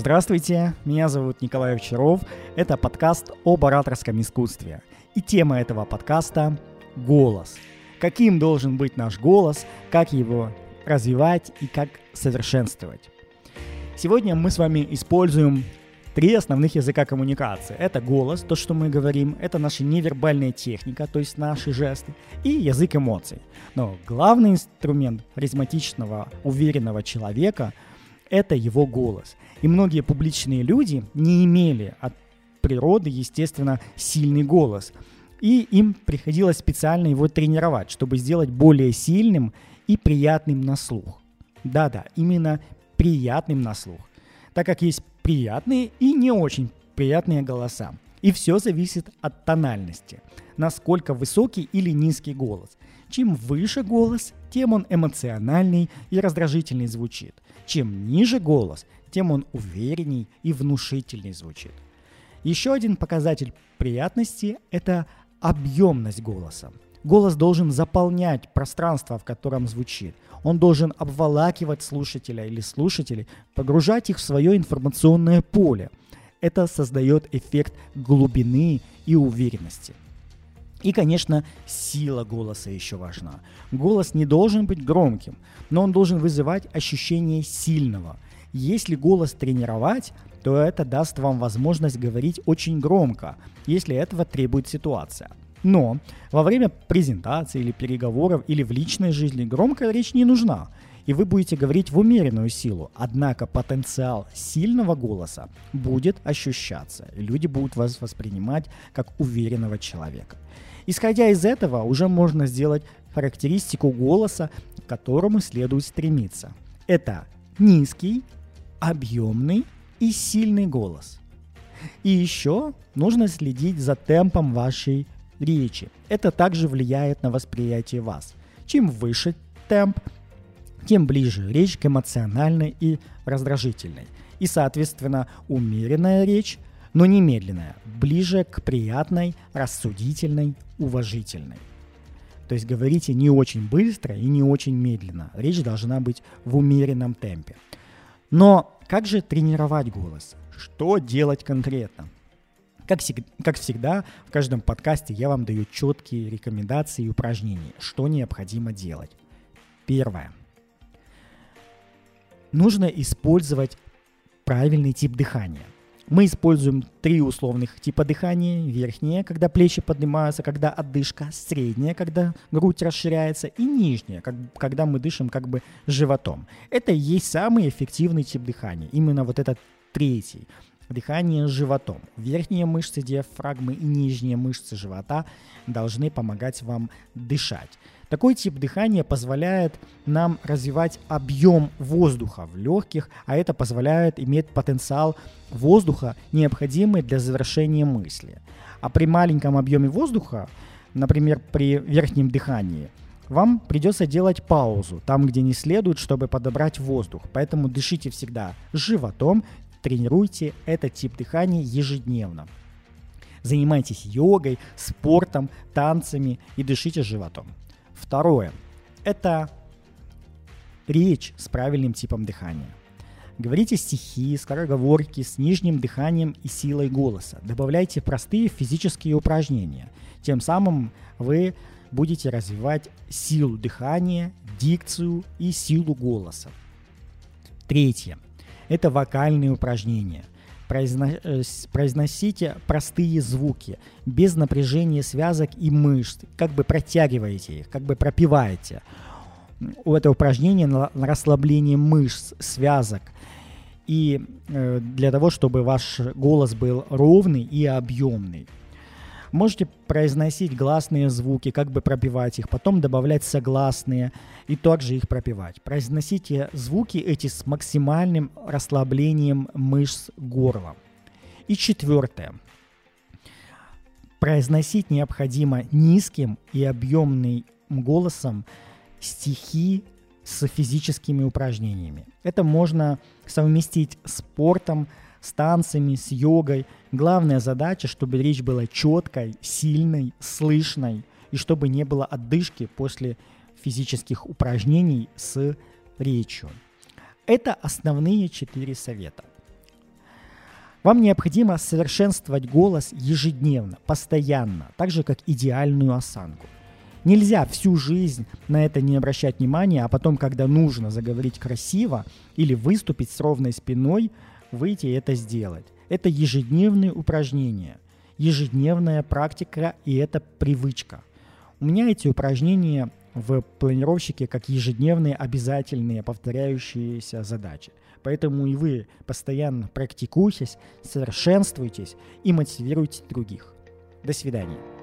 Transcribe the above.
Здравствуйте, меня зовут Николай Овчаров. Это подкаст об ораторском искусстве. И тема этого подкаста – голос. Каким должен быть наш голос, как его развивать и как совершенствовать. Сегодня мы с вами используем три основных языка коммуникации. Это голос, то, что мы говорим, это наша невербальная техника, то есть наши жесты, и язык эмоций. Но главный инструмент харизматичного, уверенного человека – это его голос. И многие публичные люди не имели от природы, естественно, сильный голос. И им приходилось специально его тренировать, чтобы сделать более сильным и приятным на слух. Да-да, именно приятным на слух. Так как есть приятные и не очень приятные голоса. И все зависит от тональности. Насколько высокий или низкий голос. Чем выше голос, тем он эмоциональный и раздражительный звучит. Чем ниже голос, тем он уверенней и внушительней звучит. Еще один показатель приятности – это объемность голоса. Голос должен заполнять пространство, в котором звучит. Он должен обволакивать слушателя или слушателей, погружать их в свое информационное поле. Это создает эффект глубины и уверенности. И, конечно, сила голоса еще важна. Голос не должен быть громким, но он должен вызывать ощущение сильного. Если голос тренировать, то это даст вам возможность говорить очень громко, если этого требует ситуация. Но во время презентации или переговоров или в личной жизни громкая речь не нужна, и вы будете говорить в умеренную силу. Однако потенциал сильного голоса будет ощущаться, люди будут вас воспринимать как уверенного человека. Исходя из этого, уже можно сделать характеристику голоса, к которому следует стремиться. Это низкий, объемный и сильный голос. И еще нужно следить за темпом вашей речи. Это также влияет на восприятие вас. Чем выше темп, тем ближе речь к эмоциональной и раздражительной. И, соответственно, умеренная речь, но не медленная, ближе к приятной, рассудительной, уважительной. То есть говорите не очень быстро и не очень медленно. Речь должна быть в умеренном темпе. Но как же тренировать голос? Что делать конкретно? Как, как всегда, в каждом подкасте я вам даю четкие рекомендации и упражнения, что необходимо делать. Первое. Нужно использовать правильный тип дыхания. Мы используем три условных типа дыхания. Верхнее, когда плечи поднимаются, когда отдышка. Среднее, когда грудь расширяется. И нижнее, как, когда мы дышим как бы животом. Это и есть самый эффективный тип дыхания. Именно вот этот третий дыхание животом. Верхние мышцы диафрагмы и нижние мышцы живота должны помогать вам дышать. Такой тип дыхания позволяет нам развивать объем воздуха в легких, а это позволяет иметь потенциал воздуха, необходимый для завершения мысли. А при маленьком объеме воздуха, например, при верхнем дыхании, вам придется делать паузу там, где не следует, чтобы подобрать воздух. Поэтому дышите всегда животом Тренируйте этот тип дыхания ежедневно. Занимайтесь йогой, спортом, танцами и дышите животом. Второе. Это речь с правильным типом дыхания. Говорите стихи, скороговорки с нижним дыханием и силой голоса. Добавляйте простые физические упражнения. Тем самым вы будете развивать силу дыхания, дикцию и силу голоса. Третье это вокальные упражнения. Э, произносите простые звуки, без напряжения связок и мышц, как бы протягиваете их, как бы пропиваете. У этого упражнения на расслабление мышц, связок. И э, для того, чтобы ваш голос был ровный и объемный. Можете произносить гласные звуки, как бы пропевать их, потом добавлять согласные и также их пропевать. Произносите звуки эти с максимальным расслаблением мышц горла. И четвертое. Произносить необходимо низким и объемным голосом стихи с физическими упражнениями. Это можно совместить с спортом, с танцами, с йогой. Главная задача, чтобы речь была четкой, сильной, слышной, и чтобы не было отдышки после физических упражнений с речью. Это основные четыре совета. Вам необходимо совершенствовать голос ежедневно, постоянно, так же как идеальную осанку. Нельзя всю жизнь на это не обращать внимания, а потом, когда нужно заговорить красиво или выступить с ровной спиной, выйти и это сделать. Это ежедневные упражнения, ежедневная практика и это привычка. У меня эти упражнения в планировщике как ежедневные обязательные повторяющиеся задачи. Поэтому и вы постоянно практикуйтесь, совершенствуйтесь и мотивируйте других. До свидания.